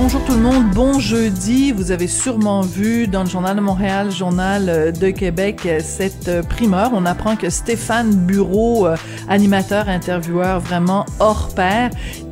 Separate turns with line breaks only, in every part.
Bonjour tout le monde, bon jeudi. Vous avez sûrement vu dans le Journal de Montréal, Journal de Québec, cette primeur. On apprend que Stéphane Bureau, animateur, intervieweur vraiment hors pair,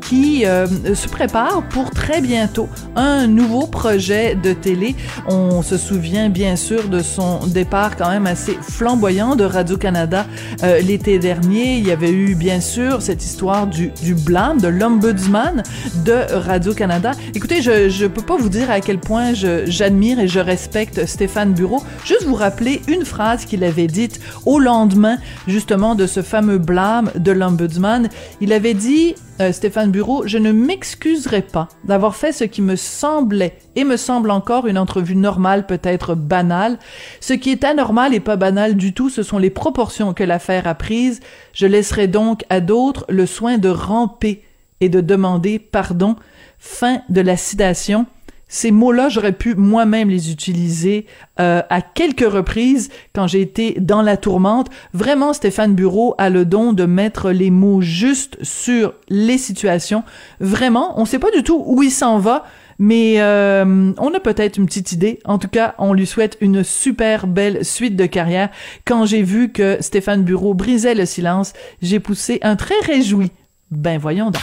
qui euh, se prépare pour très bientôt un nouveau projet de télé. On se souvient bien sûr de son départ quand même assez flamboyant de Radio-Canada euh, l'été dernier. Il y avait eu bien sûr cette histoire du, du blâme, de l'ombudsman de Radio-Canada. Écoutez, je ne peux pas vous dire à quel point j'admire et je respecte Stéphane Bureau. Juste vous rappeler une phrase qu'il avait dite au lendemain justement de ce fameux blâme de l'ombudsman. Il avait dit euh, Stéphane Bureau, je ne m'excuserai pas d'avoir fait ce qui me semblait et me semble encore une entrevue normale, peut-être banale. Ce qui est anormal et pas banal du tout, ce sont les proportions que l'affaire a prises. Je laisserai donc à d'autres le soin de ramper et de demander pardon. Fin de la citation. Ces mots-là, j'aurais pu moi-même les utiliser euh, à quelques reprises quand j'ai été dans la tourmente. Vraiment, Stéphane Bureau a le don de mettre les mots justes sur les situations. Vraiment, on ne sait pas du tout où il s'en va, mais euh, on a peut-être une petite idée. En tout cas, on lui souhaite une super belle suite de carrière. Quand j'ai vu que Stéphane Bureau brisait le silence, j'ai poussé un très réjoui. Ben voyons donc.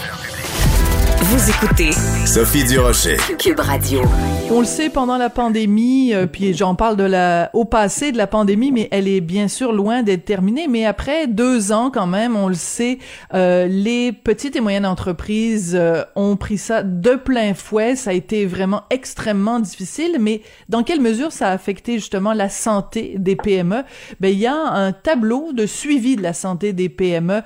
Vous écoutez
Sophie Durocher.
Cube Radio.
On le sait pendant la pandémie, euh, puis j'en parle de la au passé de la pandémie, mais elle est bien sûr loin d'être terminée. Mais après deux ans quand même, on le sait, euh, les petites et moyennes entreprises euh, ont pris ça de plein fouet. Ça a été vraiment extrêmement difficile. Mais dans quelle mesure ça a affecté justement la santé des PME Ben il y a un tableau de suivi de la santé des PME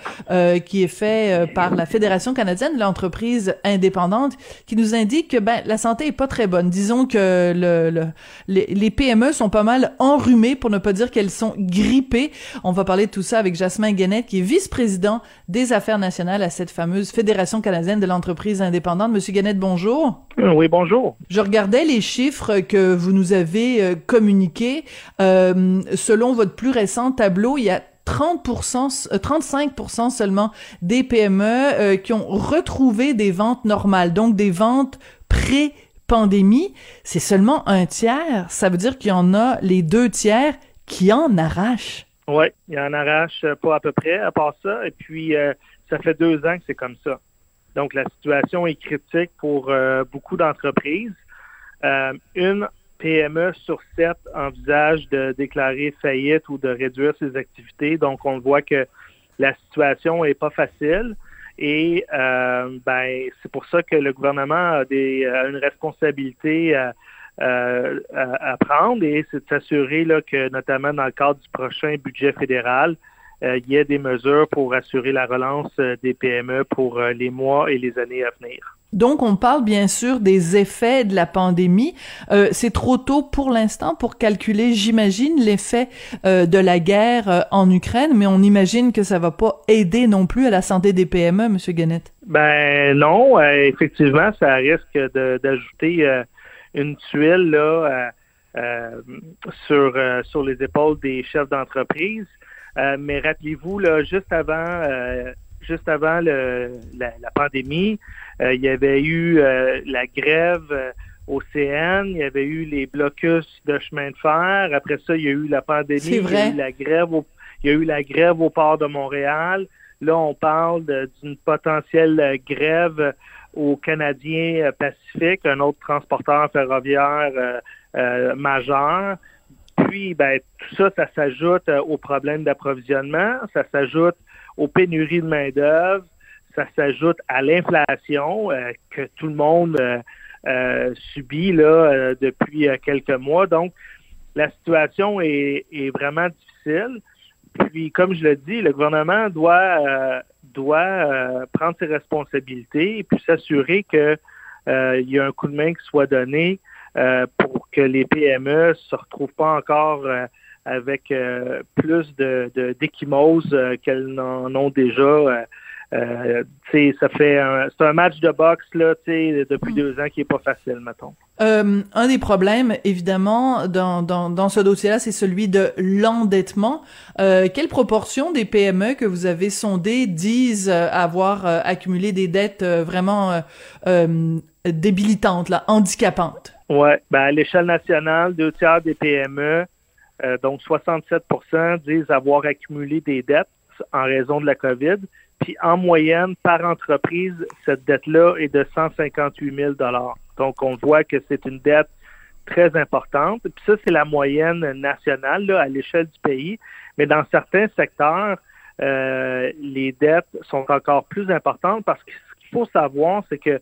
qui est fait par la Fédération canadienne de l'entreprise indépendante qui nous indique que ben la santé est pas très bonne. Disons que le, les, les, PME sont pas mal enrhumées pour ne pas dire qu'elles sont grippées. On va parler de tout ça avec Jasmin Guenette qui est vice-président des affaires nationales à cette fameuse Fédération canadienne de l'entreprise indépendante. Monsieur Guenette, bonjour.
Euh, oui, bonjour.
Je regardais les chiffres que vous nous avez euh, communiqués. Euh, selon votre plus récent tableau, il y a 30%, 35% euh, seulement des PME euh, qui ont retrouvé des ventes normales, donc des ventes pré-pandémie. C'est seulement un tiers. Ça veut dire qu'il y en a les deux tiers qui en arrachent.
Oui, il en arrache pas à peu près, à part ça. Et puis, ça fait deux ans que c'est comme ça. Donc, la situation est critique pour beaucoup d'entreprises. une PME sur sept envisage de déclarer faillite ou de réduire ses activités. Donc, on voit que la situation est pas facile. Et euh, ben, c'est pour ça que le gouvernement a, des, une responsabilité à, à, prendre et c'est de s'assurer que, notamment dans le cadre du prochain budget fédéral, euh, il y ait des mesures pour assurer la relance euh, des PME pour les mois et les années à venir.
Donc, on parle bien sûr des effets de la pandémie. Euh, c'est trop tôt pour l'instant pour calculer, j'imagine, l'effet euh, de la guerre euh, en Ukraine, mais on imagine que ça va pas aider non plus à la santé des PME, Monsieur Guenette.
Ben non, effectivement, ça risque d'ajouter une tuile là sur sur les épaules des chefs d'entreprise. mais rappelez-vous là, juste avant juste avant le, la, pandémie, euh, il y avait eu euh, la grève euh, au CN, il y avait eu les blocus de chemin de fer. Après ça, il y a eu la pandémie, il y a eu la grève au, il y a eu la grève au port de Montréal. Là, on parle d'une potentielle grève au Canadien Pacifique, un autre transporteur ferroviaire majeur. Puis, ben, tout ça, ça s'ajoute aux problèmes d'approvisionnement, ça s'ajoute aux pénuries de main-d'œuvre, ça s'ajoute à l'inflation euh, que tout le monde euh, euh, subit là depuis quelques mois. Donc, la situation est, vraiment difficile. Puis, comme je le dis, le gouvernement doit doit prendre ses responsabilités et puis s'assurer que il y a un coup de main qui soit donné pour que les PME se retrouvent pas encore avec plus de d'échymoses qu'elles n'en ont déjà. Euh, ça fait c'est un match de boxe là, depuis mm. deux ans qui est pas facile, mettons.
Euh, un des problèmes, évidemment, dans, dans, dans ce dossier-là, c'est celui de l'endettement. Euh, quelle proportion des PME que vous avez sondées disent euh, avoir euh, accumulé des dettes vraiment débilitantes, là, handicapantes?
Ouais, ben à l'échelle nationale, deux tiers des PME, donc 67% disent avoir accumulé des dettes en raison de la COVID. Puis en moyenne, par entreprise, cette dette-là est de 158 000 Donc, on voit que c'est une dette très importante. Puis ça, c'est la moyenne nationale là, à l'échelle du pays. Mais dans certains secteurs, euh, les dettes sont encore plus importantes parce que ce qu'il faut savoir, c'est que,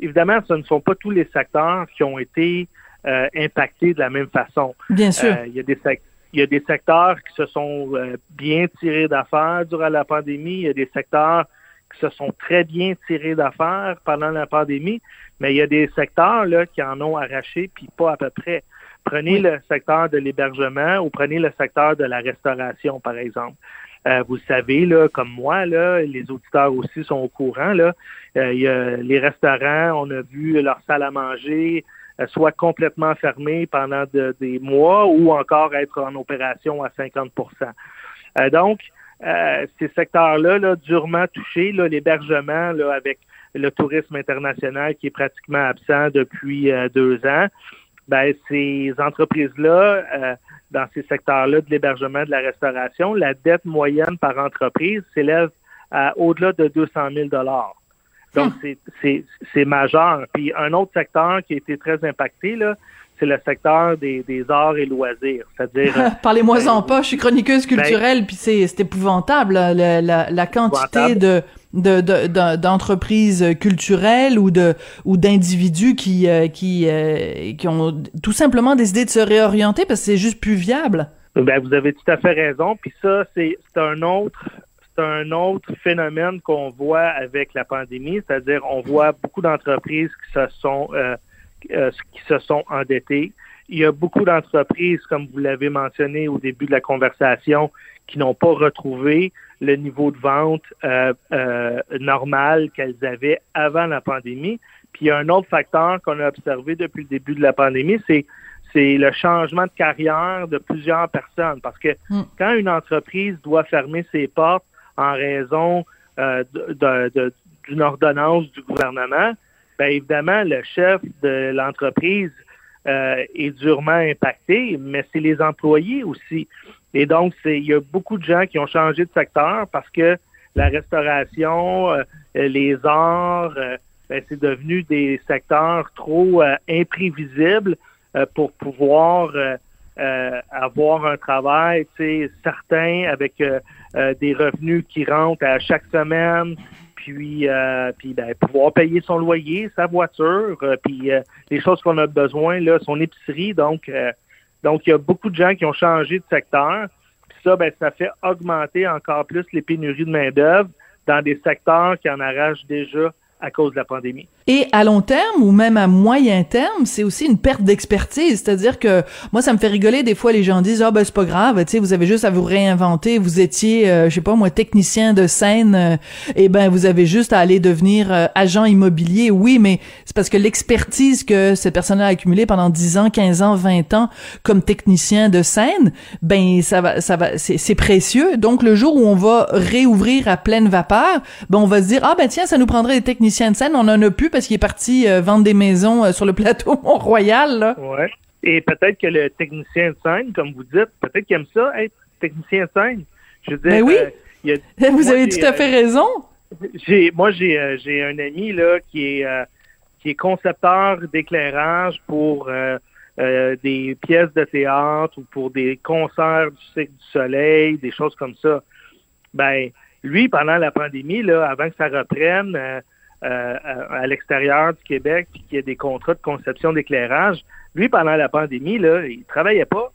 évidemment, ce ne sont pas tous les secteurs qui ont été euh, impactés de la même façon.
Bien sûr.
Euh, il y a des secteurs il y a des secteurs qui se sont euh, bien tirés d'affaires durant la pandémie. Il y a des secteurs qui se sont très bien tirés d'affaires pendant la pandémie, mais il y a des secteurs là, qui en ont arraché, puis pas à peu près. Prenez le secteur de l'hébergement ou prenez le secteur de la restauration, par exemple. Euh, vous savez, là, comme moi, là, les auditeurs aussi sont au courant. Là, euh, il y a les restaurants, on a vu leur salle à manger, soit complètement fermé pendant des mois ou encore être en opération à 50% euh, Donc, euh, ces secteurs-là, là, durement touchés, l'hébergement avec le tourisme international qui est pratiquement absent depuis deux ans, ben, ces entreprises-là, dans ces secteurs-là de l'hébergement, de la restauration, la dette moyenne par entreprise s'élève à au-delà de 200 000 donc, hmm. c'est majeur. Puis un autre secteur qui a été très impacté, là, c'est le secteur des, arts et loisirs. C'est-à-dire.
Parlez-moi-en ben, pas, je suis chroniqueuse ben, culturelle, puis c'est épouvantable, la, la, quantité de d'entreprises culturelles ou de ou d'individus qui euh, qui euh, qui ont tout simplement décidé de se réorienter parce que c'est juste plus viable.
Ben vous avez tout à fait raison. Puis ça c'est un autre un autre phénomène qu'on voit avec la pandémie, c'est-à-dire on voit beaucoup d'entreprises qui se sont euh, euh, qui se sont endettées. Il y a beaucoup d'entreprises, comme vous l'avez mentionné au début de la conversation, qui n'ont pas retrouvé le niveau de vente euh, normal qu'elles avaient avant la pandémie. Puis il y a un autre facteur qu'on a observé depuis le début de la pandémie, c'est c'est le changement de carrière de plusieurs personnes. Parce que hmm. quand une entreprise doit fermer ses portes en raison euh, d'une ordonnance du gouvernement, bien évidemment, le chef de l'entreprise euh, est durement impacté, mais c'est les employés aussi. Et donc, il y a beaucoup de gens qui ont changé de secteur parce que la restauration, euh, les arts, ben, c'est devenu des secteurs trop imprévisibles pour pouvoir avoir un travail certain avec euh, des revenus qui rentrent à chaque semaine, puis, euh, puis ben, pouvoir payer son loyer, sa voiture, euh, puis les choses qu'on a besoin, là, son épicerie. Donc, donc il y a beaucoup de gens qui ont changé de secteur. Puis ça, ben, ça fait augmenter encore plus les pénuries de main-d'œuvre dans des secteurs qui en arrachent déjà à cause de la pandémie.
Et à long terme ou même à moyen terme, c'est aussi une perte d'expertise. C'est-à-dire que moi, ça me fait rigoler des fois. Les gens disent ah ben c'est pas grave, tu sais, vous avez juste à vous réinventer. Vous étiez, euh, je sais pas moi, technicien de scène, euh, et ben vous avez juste à aller devenir euh, agent immobilier. Oui, mais c'est parce que l'expertise que cette personne a accumulée pendant 10 ans, 15 ans, 20 ans comme technicien de scène, ben ça va, ça va, c'est précieux. Donc le jour où on va réouvrir à pleine vapeur, ben on va se dire ah ben tiens, ça nous prendrait des techniciens de scène, on en a plus parce qu'il est parti euh, vendre des maisons euh, sur le plateau Mont-Royal.
Oui. Et peut-être que le technicien de scène, comme vous dites, peut-être qu'il aime ça, être technicien de scène.
Je veux dire, ben oui. Euh, vous avez tout à fait raison.
J'ai, moi, j'ai, j'ai un ami là qui est qui est concepteur d'éclairage pour des pièces de théâtre ou pour des concerts du cycle du soleil, des choses comme ça. Ben, lui, pendant la pandémie, là, avant que ça reprenne, euh, à, l'extérieur du Québec, puis qu'il y a des contrats de conception d'éclairage. Lui, pendant la pandémie, là, il travaillait pas.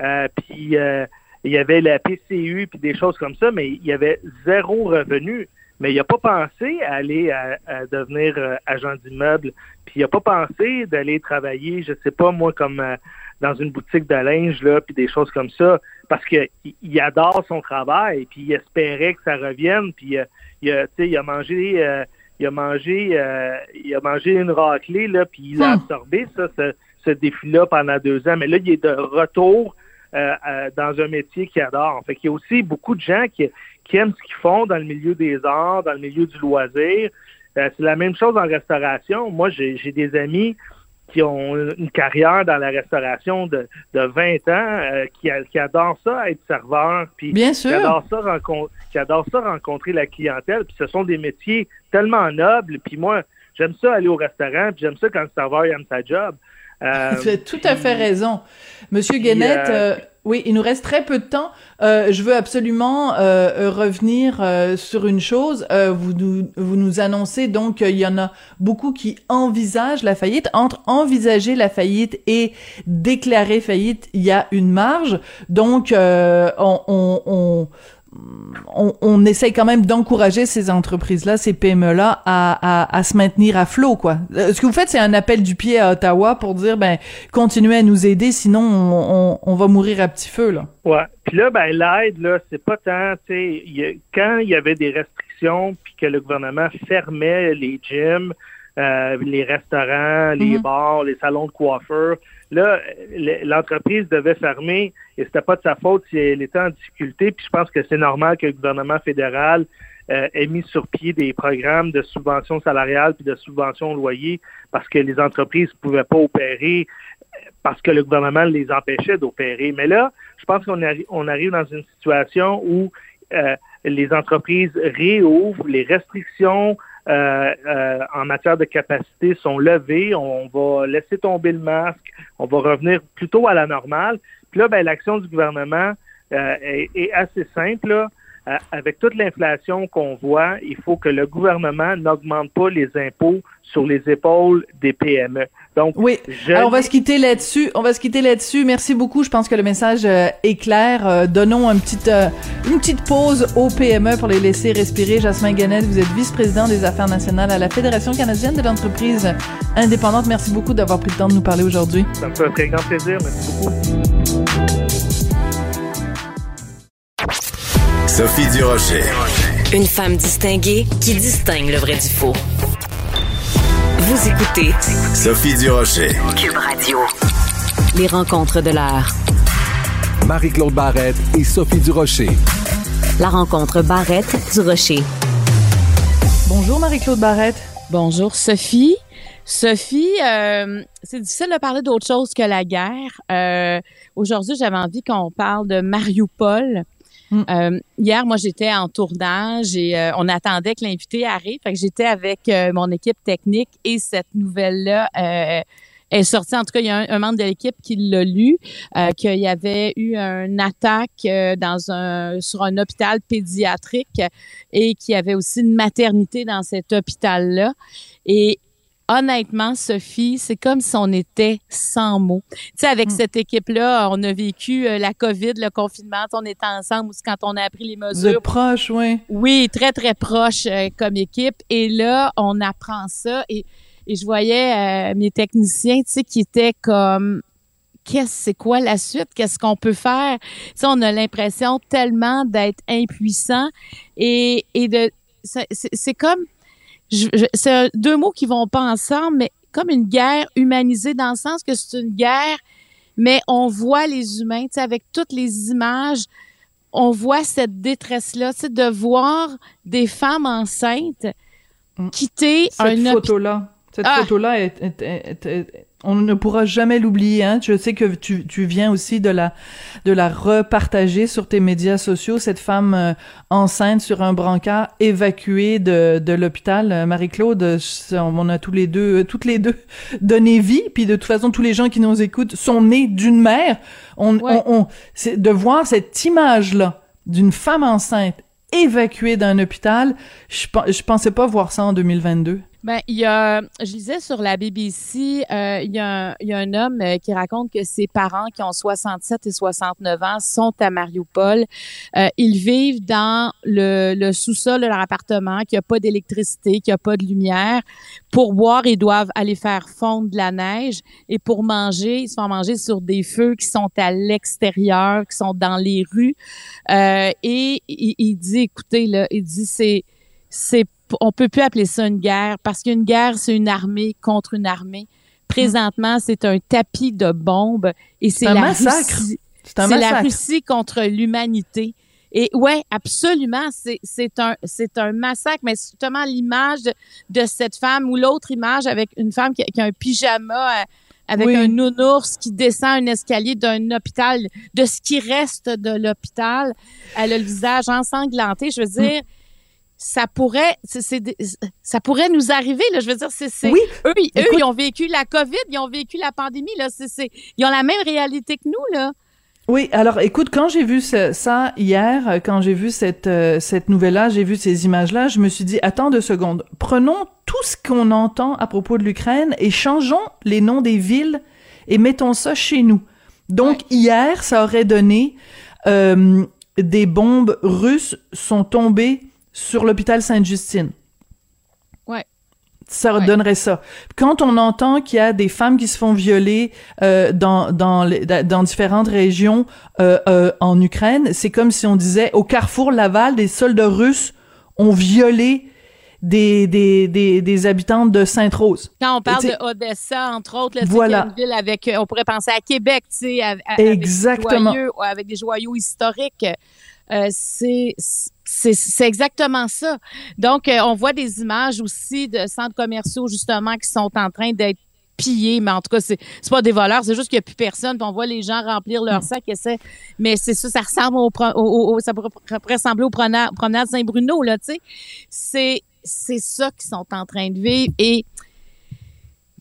Euh, puis euh, il y avait la PCU puis des choses comme ça, mais il y avait zéro revenu. Mais il n'a pas pensé à aller à, devenir agent d'immeuble. Puis il n'a pas pensé d'aller travailler, je sais pas moi, comme dans une boutique de linge, là, puis des choses comme ça, parce qu'il il adore son travail, puis il espérait que ça revienne, puis euh, il, a, il a mangé... Euh, il a mangé euh, il a mangé une raclée là puis il a hmm. absorbé ça ce, ce défi-là pendant deux ans. Mais là il est de retour dans un métier qu'il adore. Fait qu'il y a aussi beaucoup de gens qui, qui aiment ce qu'ils font dans le milieu des arts dans le milieu du loisir. C'est la même chose en restauration. Moi j'ai des amis qui ont une carrière dans la restauration de, de 20 ans, euh, qui, qui adorent ça être serveur, puis
Bien sûr.
Qui, adorent ça qui adorent ça rencontrer la clientèle, puis ce sont des métiers tellement nobles, puis moi, j'aime ça aller au restaurant, puis j'aime ça quand le serveur aime sa job.
Euh, Vous avez tout à fait raison. Monsieur Guénette, euh, oui, il nous reste très peu de temps. Euh, je veux absolument euh, revenir euh, sur une chose. vous, nous, vous nous annoncez donc qu'il y en a beaucoup qui envisagent la faillite. Entre envisager la faillite et déclarer faillite, il y a une marge. Donc, on, on, on on, on, essaye quand même d'encourager ces entreprises-là, ces PME-là, à, à, se maintenir à flot, quoi. Euh, ce que vous faites, c'est un appel du pied à Ottawa pour dire, ben, continuez à nous aider, sinon on, on, va mourir à petit feu, là.
Ouais. Puis là, ben, l'aide, là, c'est pas tant, tu sais, quand il y avait des restrictions, puis que le gouvernement fermait les gyms, euh, les restaurants, les mm-hmm. bars, les salons de coiffeur, Là, l'entreprise devait fermer et c'était pas de sa faute si elle était en difficulté. Puis je pense que c'est normal que le gouvernement fédéral euh, ait mis sur pied des programmes de subvention salariale puis de subvention au loyer parce que les entreprises ne pouvaient pas opérer parce que le gouvernement les empêchait d'opérer. Mais là, je pense qu'on on arrive dans une situation où euh, les entreprises réouvrent, les restrictions euh, euh, en matière de capacité sont levées. On va laisser tomber le masque. On va revenir plutôt à la normale. Puis là, ben, l'action du gouvernement euh, est, est, assez simple. Là. Euh, avec toute l'inflation qu'on voit, il faut que le gouvernement n'augmente pas les impôts sur les épaules des PME.
Donc, oui. Alors, on va se quitter là-dessus. On va se quitter là-dessus. Merci beaucoup. Je pense que le message euh, est clair. Euh, donnons un petit, une petite pause aux PME pour les laisser respirer. Jasmin Gannett, vous êtes vice-président des affaires nationales à la Fédération canadienne de l'entreprise indépendante. Merci beaucoup d'avoir pris le temps de nous parler aujourd'hui.
Ça me fait un très grand plaisir. Merci beaucoup.
Sophie Durocher.
Une femme distinguée qui distingue le vrai du faux. Vous écoutez
Sophie Durocher.
Cube Radio. Les rencontres de l'heure.
Marie-Claude Barrette et Sophie Durocher.
La rencontre Barrette-Durocher.
Bonjour Marie-Claude Barrette.
Bonjour Sophie. Sophie, euh, c'est difficile de parler d'autre chose que la guerre. Euh, aujourd'hui, j'avais envie qu'on parle de Mariupol. Mm. Euh, hier, moi, j'étais en tournage et euh, on attendait que l'invité arrive. Fait que j'étais avec euh, mon équipe technique et cette nouvelle-là est sortie. En tout cas, il y a un, membre de l'équipe qui l'a lu, qu'il y avait eu une attaque dans un sur un hôpital pédiatrique et qu'il y avait aussi une maternité dans cet hôpital-là. Et honnêtement, Sophie, c'est comme si on était sans mots. Tu sais, avec mm. cette équipe-là, on a vécu euh, la COVID, le confinement, on était ensemble quand on a appris les mesures.
De proche, oui.
Oui, très, très proche euh, comme équipe. Et là, on apprend ça et, et je voyais euh, mes techniciens, tu sais, qui étaient comme qu'est-ce c'est quoi la suite? Qu'est-ce qu'on peut faire? Tu on a l'impression tellement d'être impuissant et et de c'est comme c'est deux mots qui vont pas ensemble, mais comme une guerre humanisée dans le sens que c'est une guerre, mais on voit les humains, tu sais, avec toutes les images, on voit cette détresse-là, tu sais, de voir des femmes enceintes mm. quitter
cette photo-là. Cette ah! photo-là est, on ne pourra jamais l'oublier. Hein? Je sais que tu, tu viens aussi de la de la repartager sur tes médias sociaux. Cette femme euh, enceinte sur un brancard évacuée de, de l'hôpital. Euh, Marie-Claude, on a tous les deux, euh, toutes les deux donné vie. Puis de toute façon, tous les gens qui nous écoutent sont nés d'une mère. On, on, on c'est de voir cette image là d'une femme enceinte évacuée d'un hôpital. Je, je pensais pas voir ça en 2022.
Ben, il y a, je lisais sur la BBC, euh, il, y a un, il y a un homme euh, qui raconte que ses parents, qui ont 67 et 69 ans, sont à Mariupol. Euh, ils vivent dans le, le sous-sol de leur appartement, qu'il n'y a pas d'électricité, qu'il n'y a pas de lumière. Pour boire, ils doivent aller faire fondre de la neige. Et pour manger, ils se font manger sur des feux qui sont à l'extérieur, qui sont dans les rues. Euh, et il, il dit, écoutez, là, il dit, c'est, c'est on peut plus appeler ça une guerre parce qu'une guerre, c'est une armée contre une armée. Présentement, c'est un tapis de bombes et c'est
un
la
massacre.
Russie.
C'est un
C'est la. Russie contre l'humanité. Et ouais, absolument, c'est c'est un c'est un massacre. Mais justement l'image de, de cette femme ou l'autre image avec une femme qui, a- qui a un pyjama euh, avec
Oui.
un nounours qui descend un escalier d'un hôpital, de ce qui reste de l'hôpital. Elle a le visage ensanglanté. Je veux
Mm.
dire, ça pourrait, ça pourrait nous arriver. Là. Je veux dire, c'est,
Oui.
eux, ils- eux,
Écoute-
ils ont vécu la COVID, ils ont vécu la pandémie. Là. C'est, ils ont la même réalité que nous. Là.
Oui, alors écoute, quand j'ai vu ce- ça hier, quand j'ai vu cette euh, cette nouvelle-là, j'ai vu ces images-là, je me suis dit attends deux secondes, prenons tout ce qu'on entend à propos de l'Ukraine et changeons les noms des villes et mettons ça chez nous. Donc hier, ça aurait donné euh, des bombes russes sont tombées sur l'hôpital Sainte-Justine.
Ouais.
Ça
Ouais.
donnerait ça. Quand on entend qu'il y a des femmes qui se font violer euh, dans dans les- dans différentes régions euh, euh, en Ukraine, c'est comme si on disait au carrefour Laval, des soldats russes ont violé des des des, des habitantes de Sainte-Rose.
Quand on parle de Odessa, entre autres, là,
Voilà.
une ville avec, on pourrait penser à Québec, tu sais, avec,
Exactement.
Des avec des joyaux historiques. Euh, c'est c'est exactement ça. Donc, euh, on voit des images aussi de centres commerciaux justement qui sont en train d'être pillés, mais en tout cas, c'est c'est pas des voleurs, c'est juste qu'il n'y a plus personne. Puis on voit les gens remplir
Mm.
leurs sacs. essaient- mais c'est ça, ça ressemble au, au- au- ça pourrait, ressembler au promenade, promenade Saint-Bruno là, tu sais. C'est c'est ça qu'ils sont en train de vivre et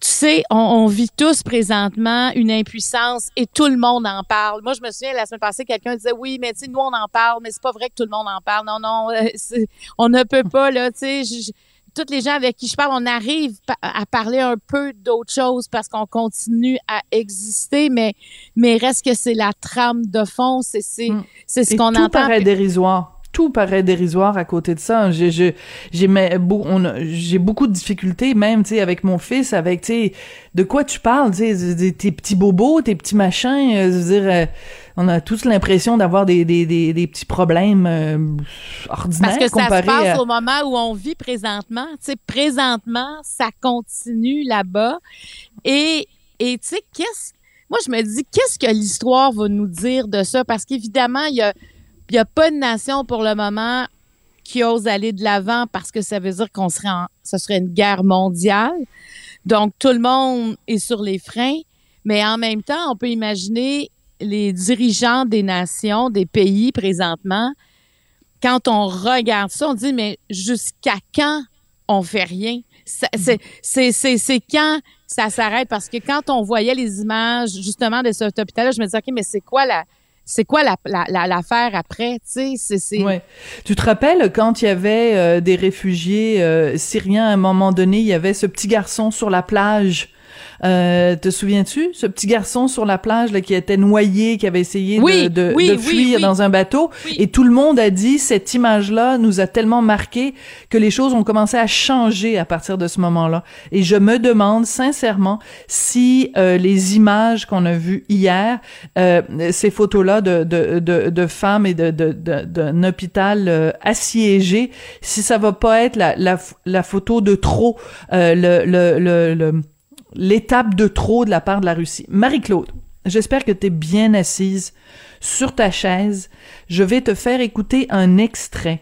tu sais, on, on vit tous présentement une impuissance et tout le monde en parle. Moi, je me souviens, la semaine passée, quelqu'un disait, oui, mais tu sais, nous, on en parle, mais c'est pas vrai que tout le monde en parle. Non, non, euh, c'est- on ne peut pas, là, tu sais, je- je- toutes les gens avec qui je parle, on arrive à parler un peu d'autres choses parce qu'on continue à exister, mais, mais reste que c'est la trame de fond, c'est, c'est,
Mm.
c'est ce qu'on
tout
entend.
paraît dérisoire. Tout paraît dérisoire à côté de ça. J'ai, beaucoup de difficultés, même, tu sais, avec mon fils, avec, tu sais, de quoi tu parles, tu sais, tes petits bobos, tes petits machins, euh, je veux dire, euh, on a tous l'impression d'avoir des, des, des, des petits problèmes euh, ordinaires
Parce que ça se passe
à...
au moment où on vit présentement. Tu sais, présentement, ça continue là-bas. Et, et tu sais, qu'est-ce... Moi, je me dis, qu'est-ce que l'histoire va nous dire de ça? Parce qu'évidemment, il y a, il y a pas de nation pour le moment qui ose aller de l'avant parce que ça veut dire qu'on serait en, ce serait une guerre mondiale. Donc, tout le monde est sur les freins. Mais en même temps, on peut imaginer les dirigeants des nations, des pays présentement, quand on regarde ça, on dit, mais jusqu'à quand on fait rien? C'est- c'est quand ça s'arrête? Parce que quand on voyait les images, justement, de cet hôpital-là, je me disais, OK, mais c'est quoi la... C'est quoi la- la- l'affaire après, tu sais? C'est-.
Tu te rappelles quand il y avait euh, des réfugiés euh, syriens à un moment donné, il y avait ce petit garçon sur la plage? Euh, te souviens-tu ce petit garçon sur la plage là, qui était noyé, qui avait essayé de-
Oui,
de,
oui,
de fuir
oui.
dans un bateau?
Oui.
et tout le monde a dit cette image-là nous a tellement marqué que les choses ont commencé à changer à partir de ce moment-là. Et je me demande sincèrement si euh, les images qu'on a vues hier, euh, ces photos-là de, de, de, de femmes et de, de, de- d'un hôpital euh, assiégé, si ça va pas être la, la, la photo de trop, euh, le, le, le, le- l'étape de trop de la part de la Russie. Marie-Claude, j'espère que tu es bien assise sur ta chaise. Je vais te faire écouter un extrait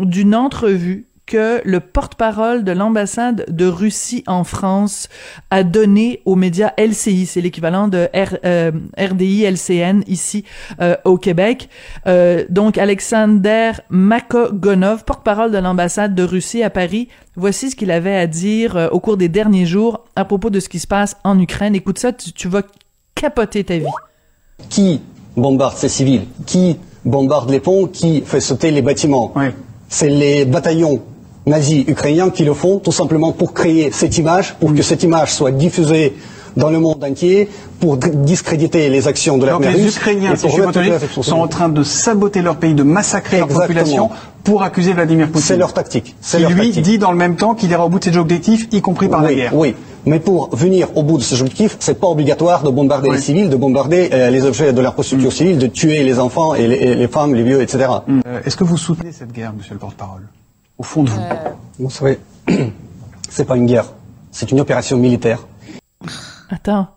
d'une entrevue que le porte-parole de l'ambassade de Russie en France a donné aux médias LCI, c'est l'équivalent de R- euh, RDI LCN ici euh, au Québec. Euh, donc Alexander Makogonov, porte-parole de l'ambassade de Russie à Paris, voici ce qu'il avait à dire euh, au cours des derniers jours à propos de ce qui se passe en Ukraine. Écoute ça, tu, tu vas capoter ta vie.
Qui bombarde ces civils? Qui bombarde les ponts? Qui fait sauter les bâtiments? C'est les bataillons nazis ukrainiens qui le font tout simplement pour créer cette image, pour que cette image soit diffusée dans le monde entier pour discréditer les actions de l'armée
russe.
Les
Ukrainiens, si je sont en train de saboter leur pays, de massacrer leur population pour accuser Vladimir Poutine.
C'est leur tactique.
Qui lui dit dans le même temps qu'il ira au bout de ses objectifs, y compris par
la
guerre.
Oui, mais pour venir au bout de ces objectifs, c'est pas obligatoire de bombarder les civils, de bombarder euh, les objets de l'infrastructure mm. civile, de tuer les enfants et les, femmes, les vieux, etc.
Euh, est-ce que vous soutenez cette guerre, monsieur le porte-parole? Au fond de vous euh.
Vous savez, c'est pas une guerre, c'est une opération militaire.
Attends.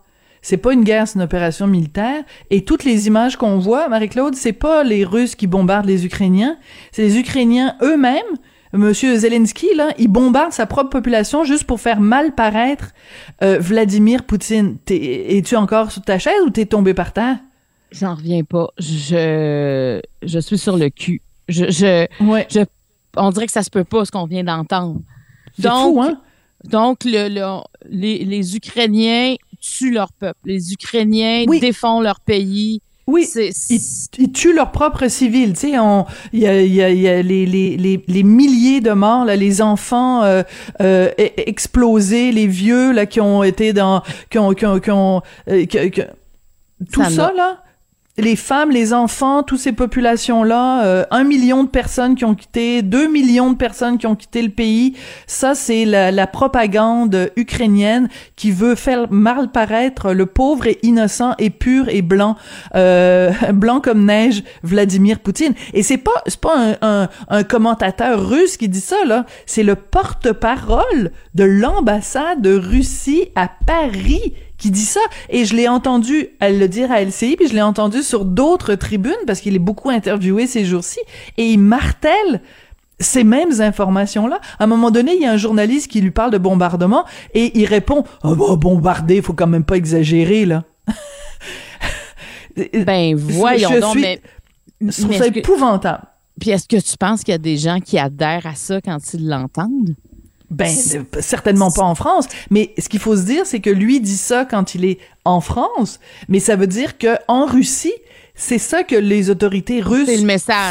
C'est pas une guerre, c'est une opération militaire. Et toutes les images qu'on voit, Marie-Claude, c'est pas les Russes qui bombardent les Ukrainiens, c'est les Ukrainiens eux-mêmes. Monsieur Zelensky, là, il bombarde sa propre population juste pour faire mal paraître euh, Vladimir Poutine. Es-tu encore sur ta chaise ou t'es tombé par terre?
J'en reviens pas. Je, je suis sur le cul. Je, je, je, on dirait que ça se peut pas ce qu'on vient d'entendre.
C'est fou, hein?
Donc, le, les, les, Ukrainiens tuent leur peuple. Les Ukrainiens défendent leur pays.
Oui, ils, tuent leurs propres civils. Tu sais, il y a, y a, y a les, les, les, milliers de morts, là, les enfants euh, euh, e, explosés, les vieux là qui ont été dans, qui ont, qui ont, euh, tout ça là les femmes, les enfants, toutes ces populations-là, euh, un million de personnes qui ont quitté, deux millions de personnes qui ont quitté le pays, ça c'est la, propagande ukrainienne qui veut faire mal paraître le pauvre et innocent et pur et blanc, euh, blanc comme neige, Vladimir Poutine. Et c'est pas c'est pas un, un commentateur russe qui dit ça là, c'est le porte-parole de l'ambassade de Russie à Paris qui dit ça. Et je l'ai entendu elle le dire à LCI, puis je l'ai entendu sur d'autres tribunes, parce qu'il est beaucoup interviewé ces jours-ci, et il martèle ces mêmes informations-là. À un moment donné, il y a un journaliste qui lui parle de bombardement, et il répond « Oh, bah, bombarder, faut quand même pas exagérer, là. »
Ben, voyons donc, mais...
Je trouve ça épouvantable.
Puis est-ce que tu penses qu'il y a des gens qui adhèrent à ça quand ils l'entendent?
Ben, certainement pas en France. Mais ce qu'il faut se dire, c'est que lui dit ça quand il est en France, mais ça veut dire que en Russie, c'est ça que les autorités russes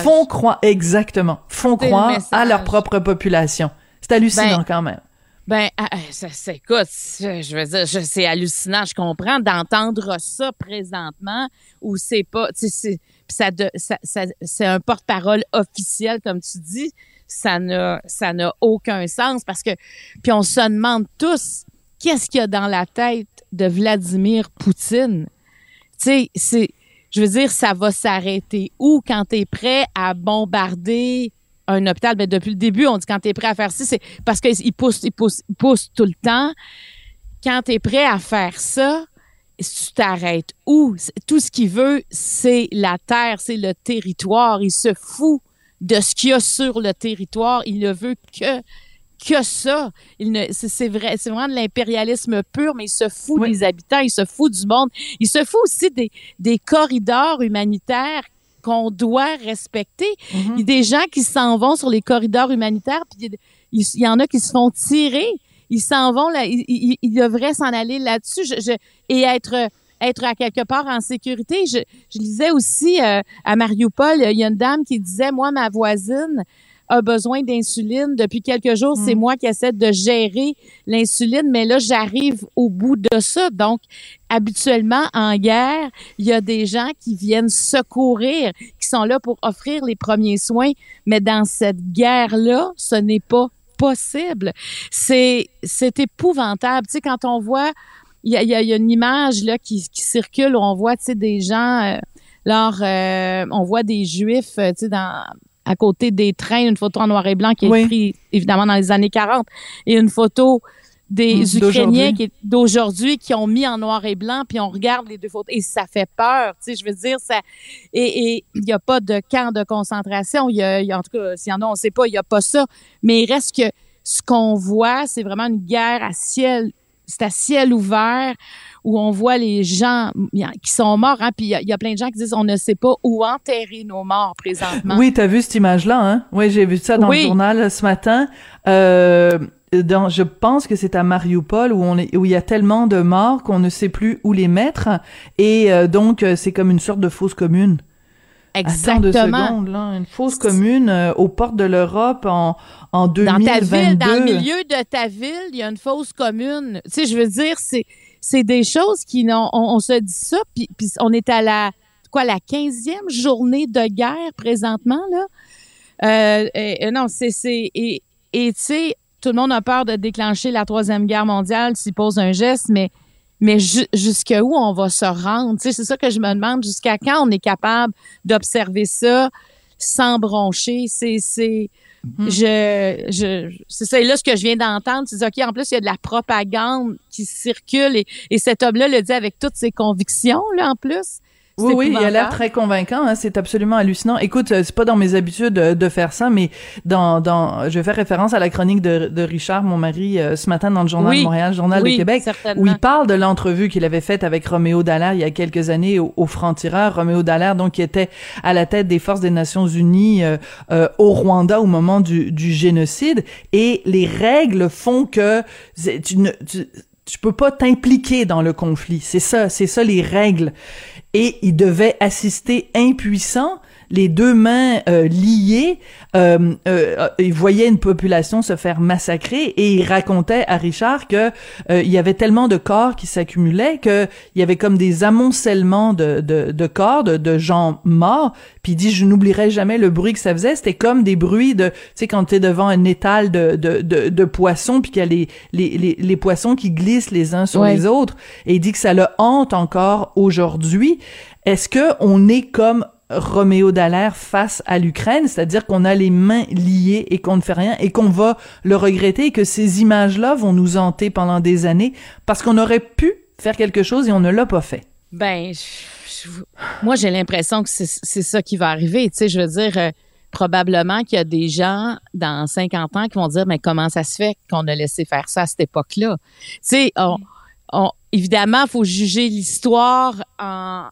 font croire exactement, font croire à leur propre population. C'est hallucinant
ben,
quand même.
Ben, ah, ah, ça, écoute, je veux dire, c'est hallucinant. Je comprends d'entendre ça présentement où c'est pas, c'est, ça, ça c'est un porte-parole officiel comme tu dis ça n'a aucun sens parce que puis on se demande tous qu'est-ce qu'il y a dans la tête de Vladimir Poutine? Tu sais, c'est je veux dire ça va s'arrêter où quand tu es prêt à bombarder un hôpital? Ben depuis le début on dit quand tu es prêt à faire ça c'est parce qu'il pousse il pousse il pousse tout le temps. Quand tu es prêt à faire ça, tu t'arrêtes où? Tout ce qu'il veut, c'est la terre, c'est le territoire. Il se fout de ce qu'il y a sur le territoire. Il ne veut que que ça. Il ne, c'est vrai, c'est vraiment de l'impérialisme pur, mais il se fout des habitants, il se fout du monde, il se fout aussi des, des corridors humanitaires qu'on doit respecter. Mm-hmm. Il y a des gens qui s'en vont sur les corridors humanitaires, puis il, y en a qui se font tirer. Ils s'en vont là, ils, devraient s'en aller là-dessus je, et être être à quelque part en sécurité. Je, je lisais aussi euh, à Mariupol, il y a une dame qui disait, moi, ma voisine a besoin d'insuline depuis quelques jours. C'est mm. moi qui essaie de gérer l'insuline, mais là, j'arrive au bout de ça. Donc, habituellement, en guerre, il y a des gens qui viennent secourir, qui sont là pour offrir les premiers soins. Mais dans cette guerre-là, ce n'est pas possible. C'est, c'est épouvantable. Tu sais, quand on voit il y a, une image là qui, circule où on voit tu sais des gens euh, euh, on voit des juifs euh, tu sais dans à côté des trains une photo en noir et blanc qui est prise évidemment dans les années 40 et une photo des mmh, Ukrainiens d'aujourd'hui. qui ont mis en noir et blanc puis on regarde les deux photos et ça fait peur tu sais je veux dire ça et il n'y a pas de camp de concentration il y a, en tout cas s'il y en a on sait pas il y a pas ça mais il reste que ce qu'on voit c'est vraiment une guerre à ciel c'est à ciel ouvert où on voit les gens qui sont morts. Hein, puis il y, a plein de gens qui disent on ne sait pas où enterrer nos morts présentement.
Oui, tu as vu cette image-là, hein? Oui, j'ai vu ça dans le journal ce matin. Euh, dans, je pense que c'est à Mariupol où on est, où il y a tellement de morts qu'on ne sait plus où les mettre et euh, donc euh, c'est comme une sorte de fosse commune.
Exactement.
Attends deux secondes, là. Une fosse commune euh, aux portes de l'Europe en, en 2022.
Dans ta ville, dans le milieu de ta ville, il y a une fosse commune. Tu sais, je veux dire, c'est, c'est des choses qui n'ont, on, on, se dit ça, puis, puis on est à la, quoi, la 15e journée de guerre présentement, là? Euh, et, non, c'est, c'est, et, et tu sais, tout le monde a peur de déclencher la troisième guerre mondiale s'il pose un geste, mais mais jusqu'à où on va se rendre? c'est ça que je me demande. Jusqu'à quand on est capable d'observer ça sans broncher? C'est, c'est, hmm. je, je, c'est ça. Et là, ce que je viens d'entendre, c'est OK, en plus, il y a de la propagande qui circule et, et cet homme-là le dit avec toutes ses convictions, là, en plus.
Oui, oui, il a l'air très convaincant. Hein, c'est absolument hallucinant. Écoute, euh, c'est pas dans mes habitudes de, faire ça, mais dans, dans, je vais faire référence à la chronique de, de Richard, mon mari, euh, ce matin dans le journal de Montréal, journal de Québec, où il parle de l'entrevue qu'il avait faite avec Roméo Dallaire il y a quelques années au, au Franc-Tireur. Roméo Dallaire, donc, qui était à la tête des forces des Nations Unies euh, au Rwanda au moment du, du génocide. Et les règles font que tu ne, tu, tu peux pas t'impliquer dans le conflit. C'est ça, c'est ça les règles et il devait assister impuissant les deux mains euh, liées, euh, euh, il voyait une population se faire massacrer et il racontait à Richard que euh, il y avait tellement de corps qui s'accumulaient que il y avait comme des amoncellements de, de, de corps, de, de, gens morts. Puis il dit, je n'oublierai jamais le bruit que ça faisait. C'était comme des bruits de, tu sais, quand tu es devant un étal de, de, de, de poissons, puis qu'il y a les, les, les, les, poissons qui glissent les uns sur les autres. Et il dit que ça le hante encore aujourd'hui. Est-ce que on est comme Roméo Dallaire face à l'Ukraine, c'est-à-dire qu'on a les mains liées et qu'on ne fait rien et qu'on va le regretter et que ces images-là vont nous hanter pendant des années parce qu'on aurait pu faire quelque chose et on ne l'a pas fait.
Ben, moi j'ai l'impression que c'est ça qui va arriver. Tu sais, je veux dire, euh, probablement qu'il y a des gens dans 50 ans qui vont dire, mais comment ça se fait qu'on a laissé faire ça à cette époque-là? Tu sais, on, évidemment, il faut juger l'histoire en,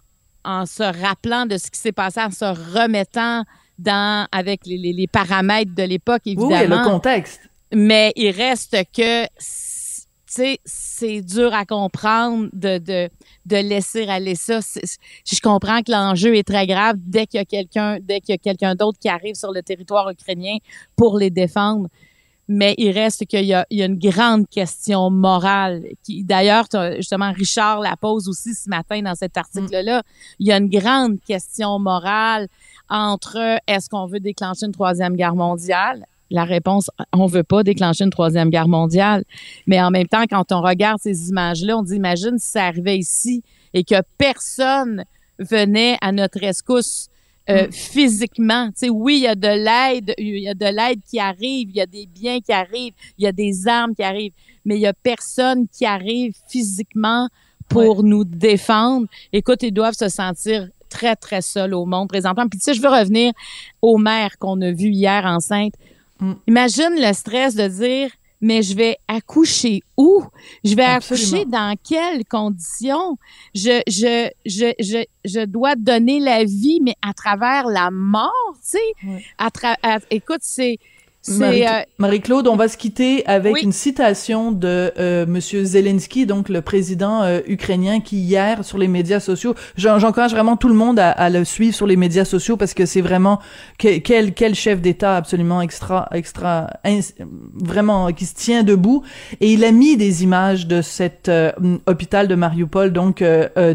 en se rappelant de ce qui s'est passé, en se remettant dans avec les, les, les paramètres de l'époque, évidemment. Oui,
le contexte.
Mais il reste que c'est dur à comprendre de, de, de laisser aller ça. Je comprends que l'enjeu est très grave dès qu'il y a quelqu'un, dès qu'il y a quelqu'un d'autre qui arrive sur le territoire ukrainien pour les défendre mais il reste qu'il y y a une grande question morale. Qui, d'ailleurs, justement, Richard la pose aussi ce matin dans cet article-là. Il y a une grande question morale entre est-ce qu'on veut déclencher une troisième guerre mondiale? La réponse, on veut pas déclencher une troisième guerre mondiale. Mais en même temps, quand on regarde ces images-là, on dit, imagine si ça arrivait ici et que personne venait à notre rescousse euh, mm. physiquement. Tu sais, oui, il y a de l'aide, il y a de l'aide qui arrive, il y a des biens qui arrivent, il y a des armes qui arrivent, mais il y a personne qui arrive physiquement pour nous défendre. Écoute, ils doivent se sentir très, très seuls au monde présentement. Puis tu sais, je veux revenir aux mères qu'on a vues hier enceintes. Mm. Imagine le stress de dire, mais je vais accoucher où? Je vais accoucher dans quelles conditions? Je, je, je, je, je dois donner la vie, mais à travers la mort, tu sais? À écoute, c'est,
euh, Marie-Claude, on va se quitter avec une citation de euh, Monsieur Zelensky, donc le président euh, ukrainien, qui hier sur les médias sociaux, j'encourage vraiment tout le monde à, le suivre sur les médias sociaux parce que c'est vraiment quel quel chef d'État absolument extra extra vraiment qui se tient debout. Et il a mis des images de cet hôpital de Mariupol, donc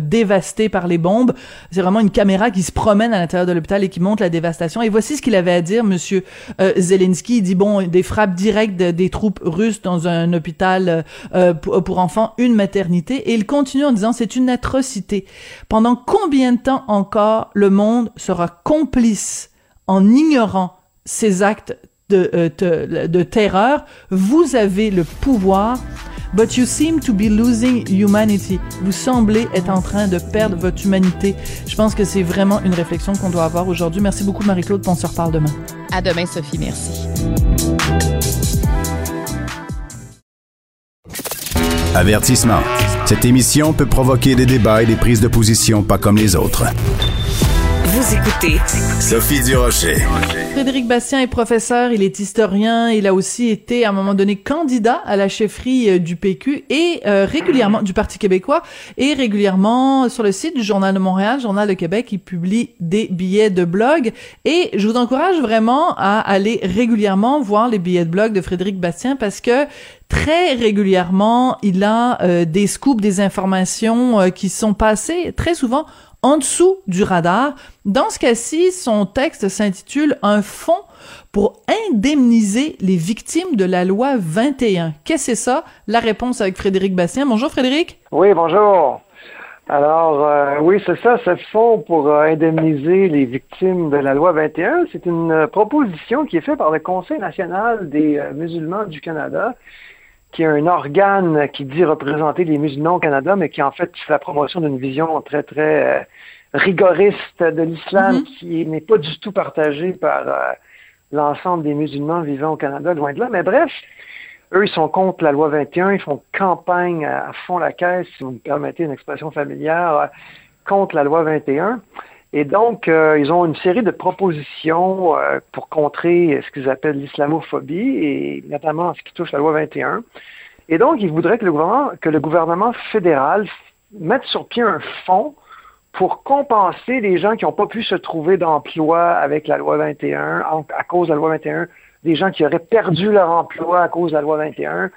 dévasté par les bombes. C'est vraiment une caméra qui se promène à l'intérieur de l'hôpital et qui montre la dévastation. Et voici ce qu'il avait à dire, Monsieur Zelensky il dit bon des frappes directes des troupes russes dans un hôpital euh, euh, pour, enfants, une maternité et il continue en disant c'est une atrocité. Pendant combien de temps encore le monde sera complice en ignorant ces actes de, euh, de terreur? Vous avez le pouvoir But you seem to be losing humanity. Vous semblez être en train de perdre votre humanité. Je pense que c'est vraiment une réflexion qu'on doit avoir aujourd'hui. Merci beaucoup, Marie-Claude. On se reparle demain.
À demain, Sophie. Merci.
Avertissement. Cette émission peut provoquer des débats et des prises de position pas comme les autres.
Écoutez
Sophie Durocher.
Frédéric Bastien est professeur, il est historien, il a aussi été à un moment donné candidat à la chefferie euh, du PQ et euh, régulièrement du Parti québécois et régulièrement sur le site du Journal de Montréal, Journal de Québec, il publie des billets de blog et je vous encourage vraiment à aller régulièrement voir les billets de blog de Frédéric Bastien parce que très régulièrement, il a euh, des scoops, des informations qui sont passées très souvent en dessous du radar. Dans ce cas-ci, son texte s'intitule Un fonds pour indemniser les victimes de la loi 21. Qu'est-ce que c'est ça? La réponse avec Frédéric Bastien. Bonjour Frédéric.
Oui, bonjour. Alors, euh, oui, c'est ça, ce fonds pour euh, indemniser les victimes de la loi 21. C'est une euh, proposition qui est faite par le Conseil national des musulmans du Canada qui est un organe qui dit représenter les musulmans au Canada, mais qui en fait fait la promotion d'une vision très, très euh, rigoriste de l'islam, mm-hmm. qui n'est pas du tout partagée par euh, l'ensemble des musulmans vivant au Canada, loin de là. Mais bref, eux, ils sont contre la loi 21, ils font campagne à, fond la caisse, si vous me permettez une expression familière, euh, contre la loi 21. Et donc, euh, ils ont une série de propositions euh, pour contrer ce qu'ils appellent l'islamophobie, et notamment en ce qui touche la loi 21. Et donc, ils voudraient que le gouvernement, que le gouvernement fédéral mette sur pied un fonds pour compenser les gens qui n'ont pas pu se trouver d'emploi avec la loi 21, à cause de la loi 21, des gens qui auraient perdu leur emploi à cause de la loi 21,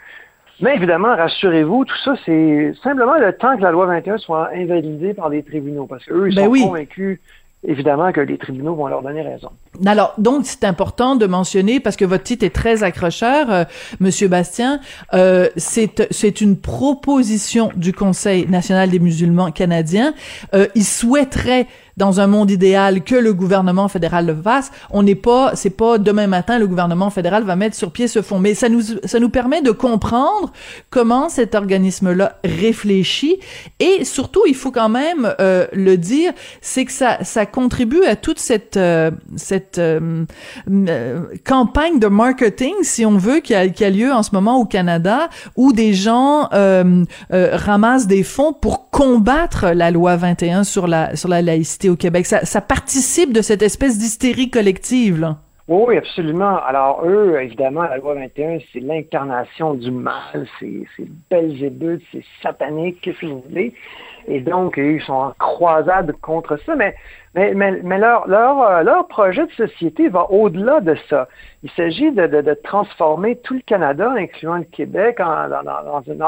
mais évidemment, rassurez-vous, tout ça, c'est simplement le temps que la loi 21 soit invalidée par les tribunaux, parce qu'eux, ils ben sont convaincus évidemment que les tribunaux vont leur donner raison.
Alors, donc, c'est important de mentionner, parce que votre titre est très accrocheur, euh, Monsieur Bastien, euh, c'est, une proposition du Conseil national des musulmans canadiens. Euh, ils souhaiteraient dans un monde idéal que le gouvernement fédéral le fasse. On n'est pas, c'est pas demain matin le gouvernement fédéral va mettre sur pied ce fonds, mais ça nous ça nous permet de comprendre comment cet organisme-là réfléchit et surtout il faut quand même euh, le dire, c'est que ça ça contribue à toute cette euh, cette euh, campagne de marketing si on veut qui a, qui a lieu en ce moment au Canada où des gens ramassent des fonds pour combattre la loi 21 sur la sur la laïcité au Québec. Ça, participe de cette espèce d'hystérie collective.
Oui, absolument. Alors, eux, évidemment, la loi 21, c'est l'incarnation du mal, c'est Belzébuth, c'est satanique, qu'est-ce que vous voulez? Et donc, ils sont en croisade contre ça, mais, mais, mais, leur, leur, euh, leur projet de société va au-delà de ça. Il s'agit de, de, transformer tout le Canada, incluant le Québec, en,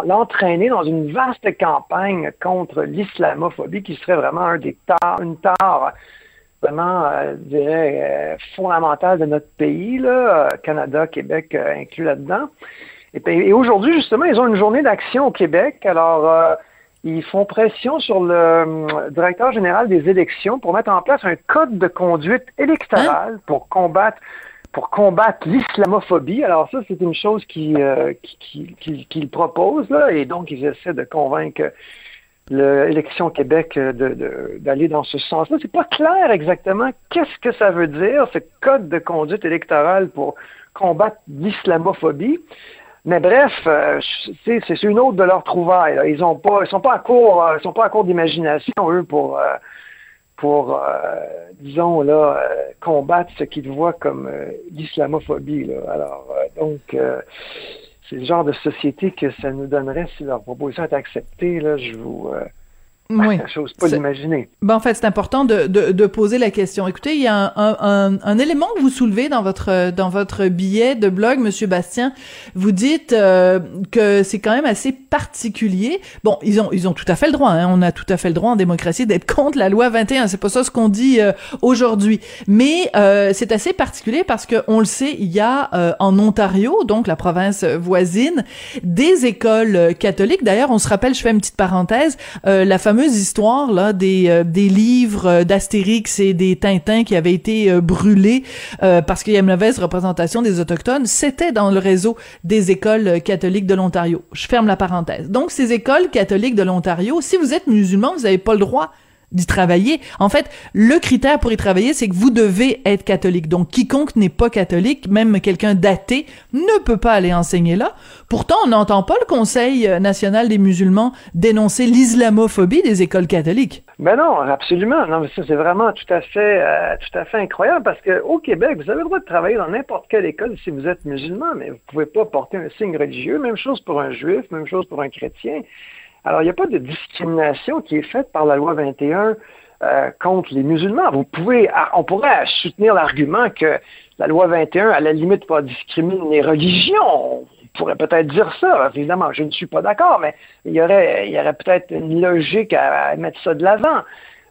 l'entraîner dans une vaste campagne contre l'islamophobie qui serait vraiment un des tares, une tare vraiment, euh, je dirais, euh, fondamentale de notre pays, là, Canada, Québec inclus là-dedans. Et, et aujourd'hui, justement, ils ont une journée d'action au Québec. Alors, ils font pression sur le euh, directeur général des élections pour mettre en place un code de conduite électorale hein? pour combattre pour combattre l'islamophobie. Alors ça, c'est une chose qu'ils euh, qui, qui, proposent, là, et donc ils essaient de convaincre l'élection Québec euh, d'aller dans ce sens-là. C'est pas clair exactement qu'est-ce que ça veut dire, ce code de conduite électorale pour combattre l'islamophobie. Mais bref, euh, c'est une autre de leurs trouvailles. Ils ont pas, ils sont pas à court, euh, ils sont pas à court d'imagination eux pour, euh, disons là, combattre ce qu'ils voient comme l'islamophobie. Alors donc, c'est le genre de société que ça nous donnerait si leur proposition est acceptée. Là, je vous
oui.
Chose pas l'imaginer.
Ben, en fait, c'est important de, de, de, poser la question. Écoutez, il y a un, un, un, élément que vous soulevez dans votre dans votre billet de blog, Monsieur Bastien. Vous dites euh, que c'est quand même assez particulier. Bon, ils ont ils ont tout à fait le droit. Hein. On a tout à fait le droit en démocratie d'être contre la loi 21. C'est pas ça ce qu'on dit euh, aujourd'hui. Mais euh, c'est assez particulier parce que on le sait, il y a en Ontario, donc la province voisine, des écoles catholiques. D'ailleurs, on se rappelle, je fais une petite parenthèse, la fameuse histoire là des euh, des livres euh, d'Astérix et des Tintins qui avaient été euh, brûlés parce qu'il y a une mauvaise représentation des autochtones, c'était dans le réseau des écoles catholiques de l'Ontario. Je ferme la parenthèse. Donc ces écoles catholiques de l'Ontario, si vous êtes musulman, vous n'avez pas le droit d'y travailler. En fait, le critère pour y travailler, c'est que vous devez être catholique. Donc, quiconque n'est pas catholique, même quelqu'un d'athée, ne peut pas aller enseigner là. Pourtant, on n'entend pas le Conseil national des musulmans dénoncer l'islamophobie des écoles catholiques.
Ben non, absolument. Non, mais ça, c'est vraiment tout à fait, euh, tout à fait incroyable parce que au Québec, vous avez le droit de travailler dans n'importe quelle école si vous êtes musulman, mais vous pouvez pas porter un signe religieux. Même chose pour un juif, même chose pour un chrétien. Alors, il n'y a pas de discrimination qui est faite par la loi 21 euh, contre les musulmans. Vous pouvez, ah, on pourrait soutenir l'argument que la loi 21, à la limite, pas discriminer les religions. On pourrait peut-être dire ça. Évidemment, je ne suis pas d'accord, mais il y aurait peut-être une logique à, mettre ça de l'avant.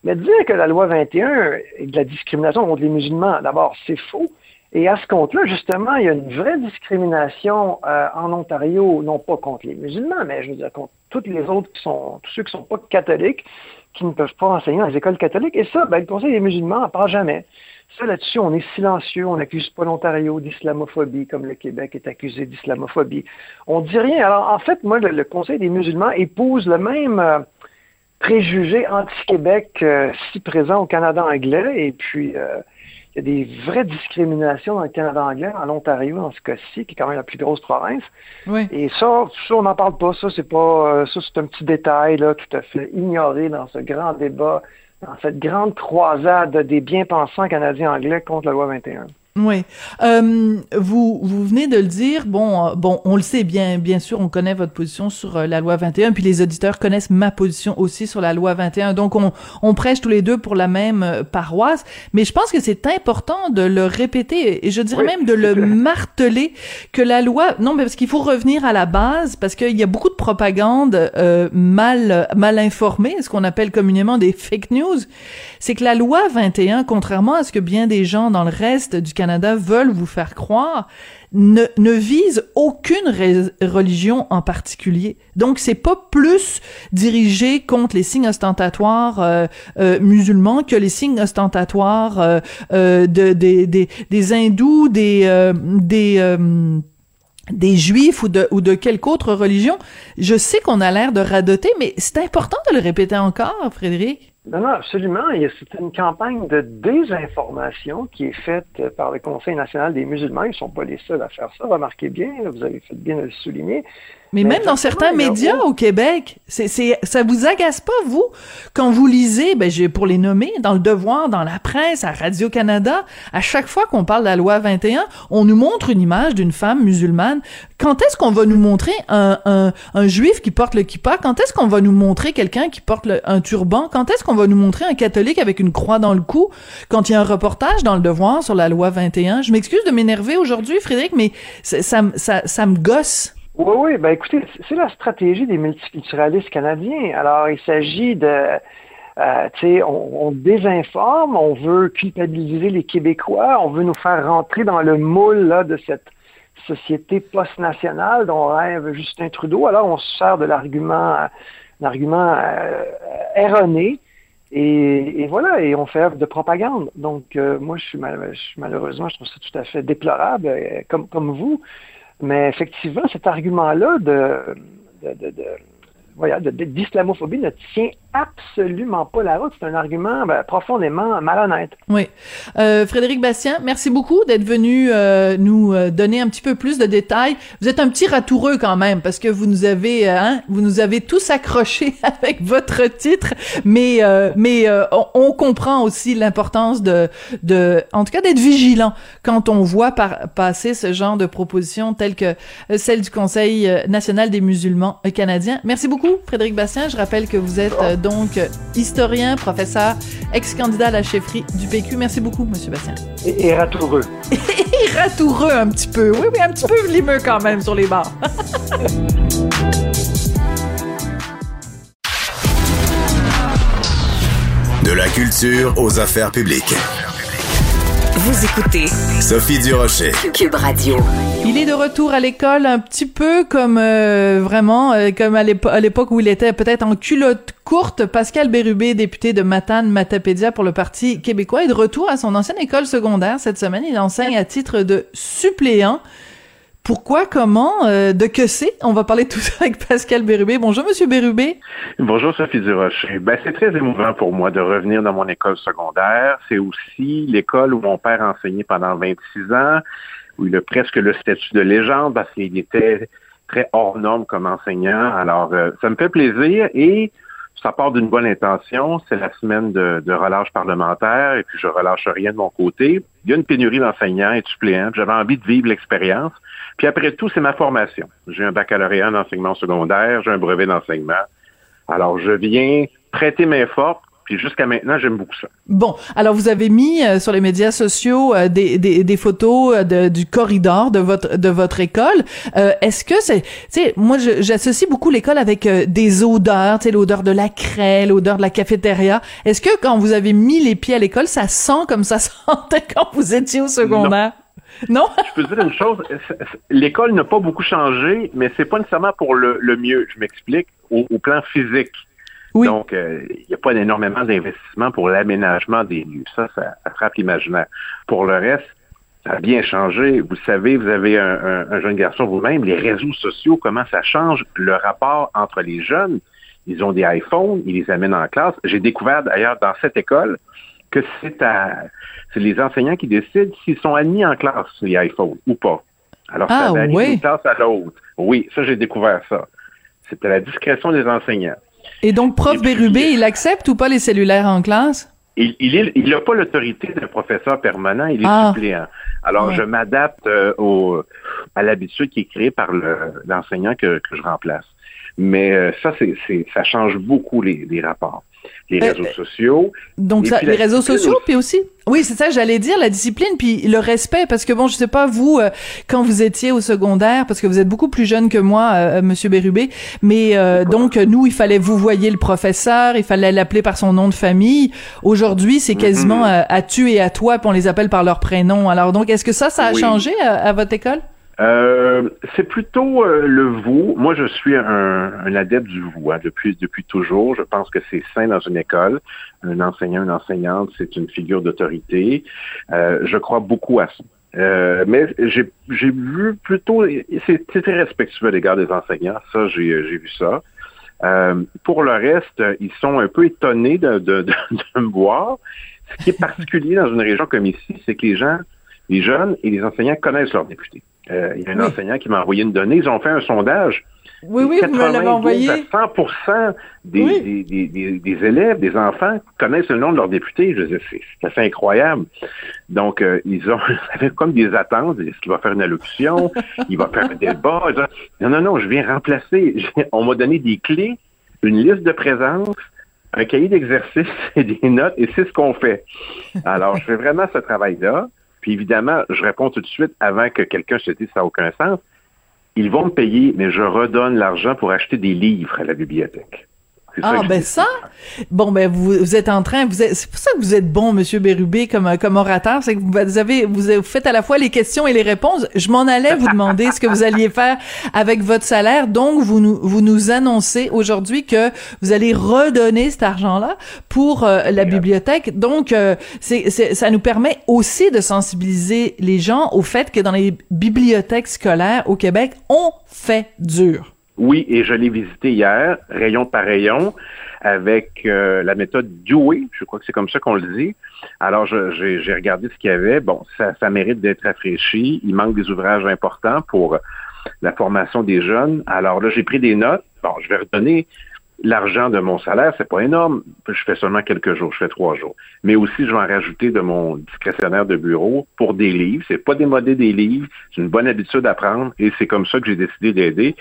Mais dire que la loi 21 est de la discrimination contre les musulmans, d'abord, c'est faux. Et à ce compte-là, justement, il y a une vraie discrimination euh, en Ontario, non pas contre les musulmans, mais je veux dire contre toutes les autres qui sont, tous ceux qui ne sont pas catholiques, qui ne peuvent pas enseigner dans les écoles catholiques. Et ça, ben, le Conseil des musulmans n'en parle jamais. Ça, là-dessus, on est silencieux. On n'accuse pas l'Ontario d'islamophobie, comme le Québec est accusé d'islamophobie. On dit rien. Alors, en fait, moi, le, Conseil des musulmans épouse le même euh, préjugé anti-Québec euh, si présent au Canada anglais. Et puis, il y a des vraies discriminations dans le Canada anglais, en Ontario, dans ce cas-ci, qui est quand même la plus grosse province.
Oui.
Et ça, ça on n'en parle pas. Ça, c'est pas, euh, ça, c'est un petit détail, là, tout à fait ignoré dans ce grand débat, dans cette grande croisade des bien-pensants canadiens anglais contre la loi 21.
Oui. Euh, vous, vous venez de le dire. Bon, euh, bon, on le sait bien, bien sûr, on connaît votre position sur euh, la loi 21, puis les auditeurs connaissent ma position aussi sur la loi 21. Donc, on, on prêche tous les deux pour la même euh, paroisse. Mais je pense que c'est important de le répéter et je dirais même de le marteler que la loi, non, mais parce qu'il faut revenir à la base parce qu'il y a beaucoup de propagande mal, mal informée, ce qu'on appelle communément des fake news. C'est que la loi 21, contrairement à ce que bien des gens dans le reste du Canada Canada veulent vous faire croire ne, ne vise aucune religion en particulier. Donc c'est pas plus dirigé contre les signes ostentatoires euh, euh, musulmans que les signes ostentatoires euh, de, des, des, des hindous, des des des juifs ou de, ou de quelque autre religion. Je sais qu'on a l'air de radoter, mais c'est important de le répéter encore, Frédéric.
Non, non, absolument. C'est une campagne de désinformation qui est faite par le Conseil national des musulmans. Ils ne sont pas les seuls à faire ça. Remarquez bien, vous avez fait bien de le souligner.
Mais, même dans certains médias au Québec, c'est, c'est, ça vous agace pas, vous, quand vous lisez, ben, j'ai, pour les nommer, dans Le Devoir, dans la presse, à Radio-Canada, à chaque fois qu'on parle de la loi 21, on nous montre une image d'une femme musulmane. Quand est-ce qu'on va nous montrer un, un, un juif qui porte le kippa? Quand est-ce qu'on va nous montrer quelqu'un qui porte un turban? Quand est-ce qu'on va nous montrer un catholique avec une croix dans le cou? Quand il y a un reportage dans Le Devoir sur la loi 21, je m'excuse de m'énerver aujourd'hui, Frédéric, mais ça, ça, ça, ça me gosse.
Oui, oui, ben écoutez, c'est la stratégie des multiculturalistes canadiens. Alors, il s'agit de, euh, tu sais, on, désinforme, on veut culpabiliser les Québécois, on veut nous faire rentrer dans le moule là, de cette société post-nationale dont rêve Justin Trudeau. Alors, on se sert de l'argument, l'argument euh, erroné. Et, voilà, et on fait de propagande. Donc, euh, moi, je suis, malheureusement, je trouve ça tout à fait déplorable, euh, comme, comme vous. Mais effectivement, cet argument-là de, de, de, voilà, d'islamophobie ne tient absolument pas la route. C'est un argument ben, profondément malhonnête.
Oui. Euh, Frédéric Bastien, merci beaucoup d'être venu euh, nous euh, donner un petit peu plus de détails. Vous êtes un petit ratoureux quand même parce que vous nous avez, euh, hein, vous nous avez tous accrochés avec votre titre, mais mais on, on, comprend aussi l'importance de de, en tout cas, d'être vigilant quand on voit par, passer ce genre de propositions telles que celle du Conseil national des musulmans canadiens. Merci beaucoup, Frédéric Bastien. Je rappelle que vous êtes donc historien, professeur, ex-candidat à la chefferie du PQ. Merci beaucoup, Monsieur Bastien.
Et, ratoureux.
et ratoureux un petit peu. Oui, oui, un petit peu limeux quand même sur les bords.
De la culture aux affaires publiques.
Vous écoutez
Sophie Durocher,
Cube Radio.
Il est de retour à l'école un petit peu comme euh, vraiment euh, comme à l'époque où il était peut-être en culotte courte. Pascal Bérubé, député de Matane Matapédia pour le Parti québécois, est de retour à son ancienne école secondaire cette semaine. Il enseigne à titre de suppléant Pourquoi, comment, de que c'est? On va parler tout ça avec Pascal Bérubé. Bonjour, Monsieur Bérubé.
Bonjour, Sophie Durocher. Ben, c'est très émouvant pour moi de revenir dans mon école secondaire. C'est aussi l'école où mon père enseignait pendant 26 ans, où il a presque le statut de légende parce qu'il était très hors norme comme enseignant. Alors, ça me fait plaisir et ça part d'une bonne intention. C'est la semaine de, relâche parlementaire et puis je relâche rien de mon côté. Il y a une pénurie d'enseignants et de suppléants. J'avais envie de vivre l'expérience. Puis après tout, c'est ma formation. J'ai un baccalauréat en enseignement secondaire, j'ai un brevet d'enseignement. Alors, je viens prêter main forte puis jusqu'à maintenant, j'aime beaucoup ça.
Bon, alors vous avez mis euh, sur les médias sociaux euh, des, des, des, photos euh, de, du corridor de votre de votre école. Est-ce que c'est, tu sais, moi j'associe beaucoup l'école avec des odeurs, tu sais, l'odeur de la craie, l'odeur de la cafétéria. Est-ce que quand vous avez mis les pieds à l'école, ça sent comme ça sentait quand vous étiez au secondaire? Non.
Je peux dire une chose, l'école n'a pas beaucoup changé, mais c'est pas nécessairement pour le, le mieux. Je m'explique. Au, au plan physique, donc, euh, il n'y a pas énormément d'investissement pour l'aménagement des lieux. Ça, ça attrape l'imaginaire. Pour le reste, ça a bien changé. Vous savez, vous avez un, jeune garçon vous-même, les réseaux sociaux, comment ça change le rapport entre les jeunes? Ils ont des iPhones, ils les amènent en classe. J'ai découvert d'ailleurs dans cette école que c'est à c'est les enseignants qui décident s'ils sont admis en classe, les iPhones, ou pas. Alors, ça ah, va d'une classe à l'autre. Oui, ça, j'ai découvert ça. C'était la discrétion des enseignants.
Et donc, prof Bérubé, il accepte ou pas les cellulaires en classe?
Il n'a il pas l'autorité d'un professeur permanent, il est ah. suppléant. Alors, je m'adapte euh, au, à l'habitude qui est créée par l'enseignant que, que, je remplace. Mais euh, ça, c'est, ça change beaucoup les, les rapports les euh, réseaux sociaux.
Donc ça, les réseaux sociaux, puis aussi. Oui, c'est ça, j'allais dire la discipline, puis le respect, parce que bon, je sais pas vous euh, quand vous étiez au secondaire, parce que vous êtes beaucoup plus jeune que moi, euh, Monsieur Bérubé, mais donc nous, il fallait vous voyez le professeur, il fallait l'appeler par son nom de famille. Aujourd'hui, c'est quasiment mm-hmm. à, tu et à toi, puis on les appelle par leur prénom. Alors donc, est-ce que ça, ça a changé à votre école?
Euh, c'est plutôt euh, le vous. Moi, je suis un, un adepte du vous hein, depuis depuis toujours. Je pense que c'est sain dans une école. Un enseignant, une enseignante, c'est une figure d'autorité. Euh, je crois beaucoup à ça. mais j'ai vu plutôt, c'est très respectueux à l'égard des enseignants. Ça, j'ai j'ai vu ça. pour le reste, ils sont un peu étonnés de, de, de, de me voir. Ce qui est particulier dans une région comme ici, c'est que les gens, les jeunes et les enseignants connaissent leurs députés. Euh, il y a un enseignant qui m'a envoyé une donnée. Ils ont fait un sondage.
Oui, oui, vous me l'avez envoyé.
100 des, des, des, élèves, des enfants connaissent le nom de leur député. Je veux c'est assez incroyable. Donc, euh, ils ont comme des attentes. Est-ce qu'il va faire une allocution? il va faire un débat? Non, non, non, je viens remplacer. On m'a donné des clés, une liste de présence, un cahier d'exercice et des notes, et c'est ce qu'on fait. Alors, je fais vraiment ce travail-là. Puis évidemment, je réponds tout de suite avant que quelqu'un se dise ça n'a aucun sens. Ils vont me payer, mais je redonne l'argent pour acheter des livres à la bibliothèque.
Ah ben ça, bon ben vous, vous êtes en train, vous c'est pour ça que vous êtes bon, Monsieur Bérubé, comme comme orateur, c'est que vous avez vous faites à la fois les questions et les réponses. Je m'en allais vous demander ce que vous alliez faire avec votre salaire, donc vous nous vous nous annoncez aujourd'hui que vous allez redonner cet argent-là pour euh, la bibliothèque. Donc euh, c'est ça nous permet aussi de sensibiliser les gens au fait que dans les bibliothèques scolaires au Québec, on fait dur.
Oui, et je l'ai visité hier, rayon par rayon, avec euh, la méthode Dewey, je crois que c'est comme ça qu'on le dit. Alors, j'ai regardé ce qu'il y avait. Bon, ça, ça mérite d'être rafraîchi. Il manque des ouvrages importants pour la formation des jeunes. Alors là, j'ai pris des notes. Bon, je vais redonner l'argent de mon salaire, c'est pas énorme. Je fais seulement quelques jours, je fais trois jours. Mais aussi, je vais en rajouter de mon discrétionnaire de bureau pour des livres. C'est pas démodé des livres, c'est une bonne habitude à prendre et c'est comme ça que j'ai décidé d'aider.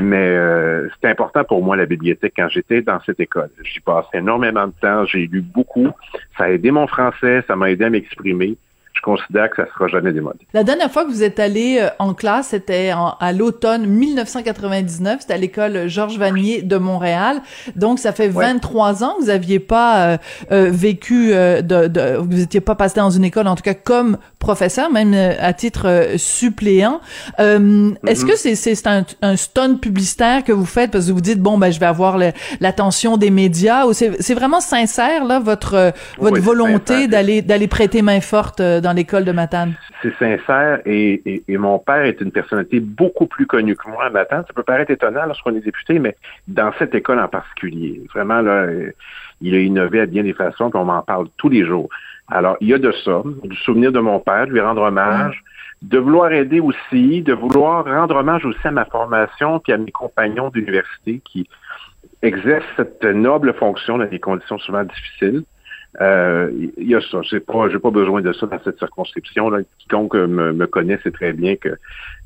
Mais euh, c'était important pour moi la bibliothèque quand j'étais dans cette école. J'y passé énormément de temps, j'ai lu beaucoup. Ça a aidé mon français, ça m'a aidé à m'exprimer considère que ça sera jamais démodé.
La dernière fois que vous êtes allé euh, en classe, c'était à l'automne 1999, c'était à l'école Georges Vanier de Montréal. Donc ça fait 23 ans que vous aviez pas euh, euh, vécu de, de, vous étiez pas passé dans une école en tout cas comme professeur, même à titre suppléant. Est-ce mm-hmm. que c'est c'est un, un stunt publicitaire que vous faites parce que vous dites bon ben je vais avoir l'attention des médias ou c'est vraiment sincère là votre votre volonté d'aller d'aller prêter main forte dans l'école de Matane?
C'est sincère et, et, mon père est une personnalité beaucoup plus connue que moi à Matane. Ça peut paraître étonnant lorsqu'on est député, mais dans cette école en particulier, vraiment là, il a innové à bien des façons, puis on m'en parle tous les jours. Alors, il y a de ça, du souvenir de mon père, de lui rendre hommage, de vouloir aider aussi, de vouloir rendre hommage aussi à ma formation, puis à mes compagnons d'université qui exercent cette noble fonction dans des conditions souvent difficiles. Euh, il y a ça. J'ai pas, j'ai pas besoin de ça dans cette circonscription. Là. Quiconque me, me connaît sait très bien que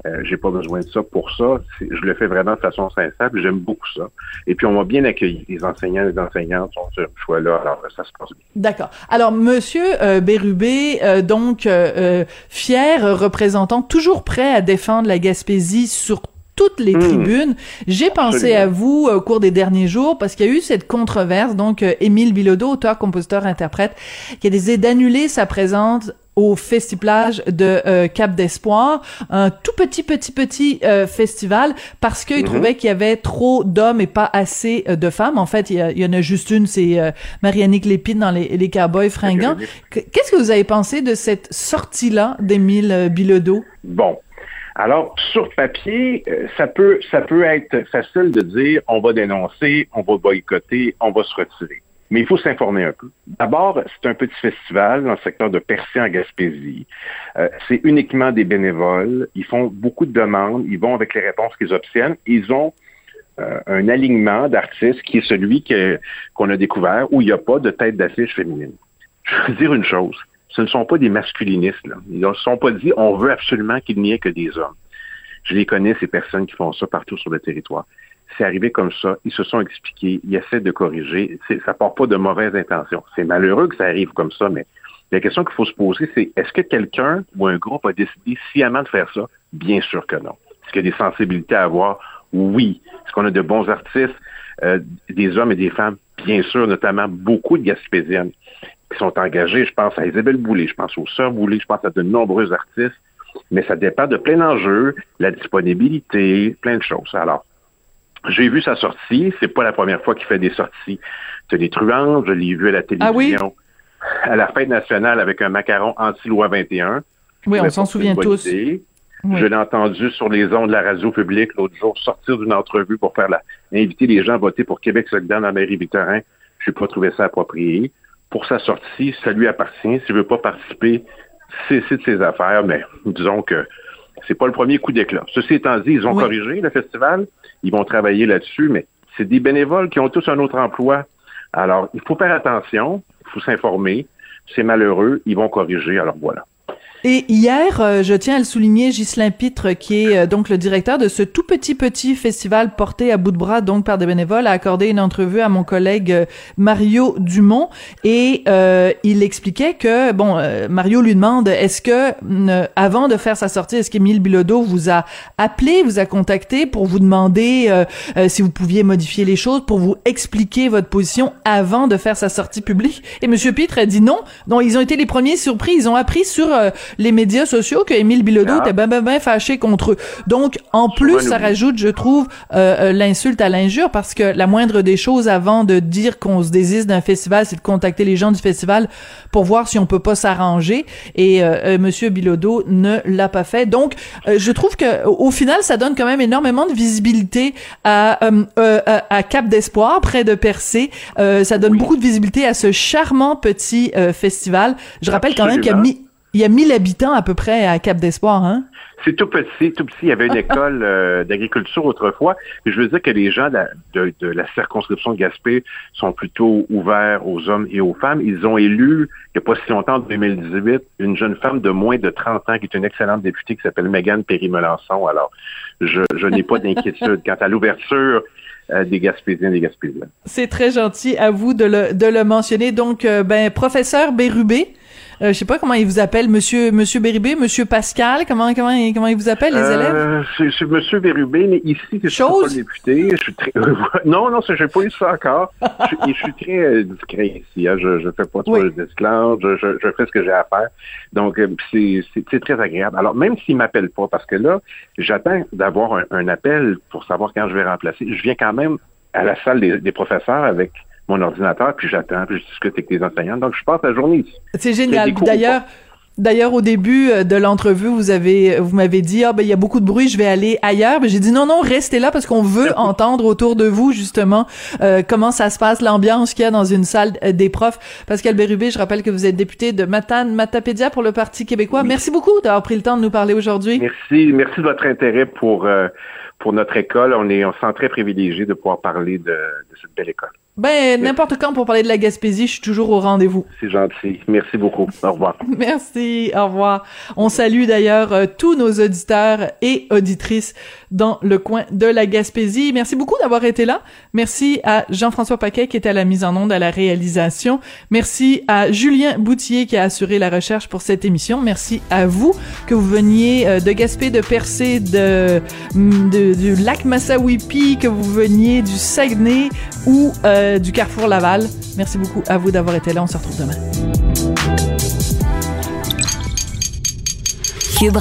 euh, j'ai pas besoin de ça pour ça. Je le fais vraiment de façon sincère. J'aime beaucoup ça. Et puis on m'a bien accueilli. Les enseignants, les enseignantes sont sur le choix là. Alors ça se passe bien.
D'accord. Alors Monsieur euh, Bérubé, euh, donc euh, fier représentant, toujours prêt à défendre la Gaspésie sur toutes les hmm. tribunes. J'ai pensé à vous au cours des derniers jours parce qu'il y a eu cette controverse. Donc, euh, Émile Bilodeau, auteur, compositeur, interprète, qui a décidé d'annuler sa présence au Festiplage de euh, Cap d'Espoir, un tout petit petit petit euh, festival parce qu'il mhm. trouvait qu'il y avait trop d'hommes et pas assez de femmes. En fait, il y, en a juste une, c'est Marianique Lépine dans les, les Cowboys fringants. Qu'est-ce que vous avez pensé de cette sortie-là d'Émile Bilodeau?
Bon, alors, sur papier, euh, ça peut, ça peut être facile de dire on va dénoncer, on va boycotter, on va se retirer. Mais il faut s'informer un peu. D'abord, c'est un petit festival dans le secteur de Percé en Gaspésie. Euh, c'est uniquement des bénévoles. Ils font beaucoup de demandes. Ils vont avec les réponses qu'ils obtiennent. Ils ont euh, un alignement d'artistes qui est celui qu'on a découvert où il n'y a pas de tête d'affiche féminine. Je veux dire une chose ce ne sont pas des masculinistes. Là. Ils ne se sont pas dit on veut absolument qu'il n'y ait que des hommes. Je les connais, ces personnes qui font ça partout sur le territoire. C'est arrivé comme ça, ils se sont expliqués, ils essaient de corriger. Ça part pas de mauvaises intentions. C'est malheureux que ça arrive comme ça, mais la question qu'il faut se poser, c'est est-ce que quelqu'un ou un groupe a décidé sciemment de faire ça? Bien sûr que non. Est-ce qu'il y a des sensibilités à avoir? Oui. Est-ce qu'on a de bons artistes, euh, des hommes et des femmes? Bien sûr, notamment beaucoup de Gaspésiennes qui sont engagés. Je pense à Isabelle Boulay, je pense aux Sœurs Boulay, je pense à de nombreux artistes. Mais ça dépend de plein d'enjeux, la disponibilité, plein de choses. Alors, j'ai vu sa sortie. C'est pas la première fois qu'il fait des sorties de des. Je l'ai vu à la ah télévision. À la fête nationale avec un macaron anti-loi 21.
Oui, on s'en souvient tous.
Je l'ai entendu sur les ondes de la radio publique l'autre jour sortir d'une entrevue pour faire la, inviter les gens à voter pour Québec solidaire dans la mairie Victorin. Je n'ai pas trouvé ça approprié pour sa sortie, ça lui appartient. S'il veut pas participer, c'est de ses affaires, mais disons que c'est pas le premier coup d'éclat. Ceci étant dit, ils ont corrigé le festival, ils vont travailler là-dessus, mais c'est des bénévoles qui ont tous un autre emploi. Alors, il faut faire attention, il faut s'informer. C'est malheureux, ils vont corriger, alors voilà.
Et hier, euh, je tiens à le souligner, Ghislain Pitre, qui est euh, donc le directeur de ce tout petit petit festival porté à bout de bras donc par des bénévoles, a accordé une entrevue à mon collègue euh, Mario Dumont. Et il expliquait que bon, Mario lui demande est-ce que avant de faire sa sortie, est-ce qu'Émile Bilodeau vous a appelé, vous a contacté pour vous demander si vous pouviez modifier les choses, pour vous expliquer votre position avant de faire sa sortie publique? Et Monsieur Pitre a dit non. Donc ils ont été les premiers surpris, ils ont appris sur les médias sociaux que Émile Bilodeau ah. était ben, ben, ben fâché contre eux. Donc, en plus, ça rajoute, je trouve, euh, euh, l'insulte à l'injure parce que la moindre des choses avant de dire qu'on se désiste d'un festival, c'est de contacter les gens du festival pour voir si on peut pas s'arranger. Et euh, euh Monsieur Bilodeau ne l'a pas fait. Donc, je trouve que au final, ça donne quand même énormément de visibilité à, à Cap d'Espoir, près de Percé. ça donne beaucoup de visibilité à ce charmant petit festival. Je rappelle quand même qu'il y a mis il y a 1000 habitants à peu près à Cap d'Espoir, hein?
C'est tout petit, tout petit. Il y avait une école euh, d'agriculture autrefois. Je veux dire que les gens de, la circonscription de Gaspé sont plutôt ouverts aux hommes et aux femmes. Ils ont élu, il n'y a pas si longtemps, en 2018, une jeune femme de moins de 30 ans qui est une excellente députée qui s'appelle Megan Perry-Melançon. Alors, je, n'ai pas d'inquiétude quant à l'ouverture euh, des Gaspésiens et des Gaspésiens.
C'est très gentil à vous de le, de le mentionner. Donc, euh, ben, professeur Bérubé, euh, je sais pas comment il vous appelle, Monsieur Monsieur Bérubé, Monsieur Pascal. Comment comment comment il vous appelle les élèves? euh,
C'est Monsieur Bérubé, mais ici je suis pas député. Je suis très non non, j'ai pas eu ça encore. je, suis très euh, discret ici. Hein. Je je fais pas trop de disclaimer. Je, je, je, fais ce que j'ai à faire. Donc euh, c'est c'est très agréable. Alors même s'il m'appelle pas, parce que là j'attends d'avoir un, un appel pour savoir quand je vais remplacer. Je viens quand même à la salle des, des professeurs avec mon ordinateur, puis j'attends, puis je discute avec les enseignants. Donc, je passe la journée ici.
C'est génial. D'ailleurs, D'ailleurs, au début euh, de l'entrevue, vous avez, vous m'avez dit, ah ben il y a beaucoup de bruit, je vais aller ailleurs. Ben, j'ai dit non, non, restez là parce qu'on veut entendre autour de vous justement euh, comment ça se passe, l'ambiance qu'il y a dans une salle euh, des profs. Pascal Bérubé, je rappelle que vous êtes député de Matane Matapédia pour le Parti québécois. Merci beaucoup d'avoir pris le temps de nous parler aujourd'hui.
Merci, merci de votre intérêt pour pour notre école. On est, on se sent très privilégié de pouvoir parler de, de cette belle école.
Ben, n'importe quand pour parler de la Gaspésie, je suis toujours au rendez-vous.
C'est gentil. Merci beaucoup. Au revoir.
Merci. Au revoir. On salue d'ailleurs euh, tous nos auditeurs et auditrices dans le coin de la Gaspésie. Merci beaucoup d'avoir été là. Merci à Jean-François Paquet qui était à la mise en onde, à la réalisation. Merci à Julien Boutier qui a assuré la recherche pour cette émission. Merci à vous que vous veniez euh, de Gaspé, de Percé, de, de, du lac Massawippi, que vous veniez du Saguenay ou euh, euh, du Carrefour Laval. Merci beaucoup à vous d'avoir été là. On se retrouve demain.
Cube.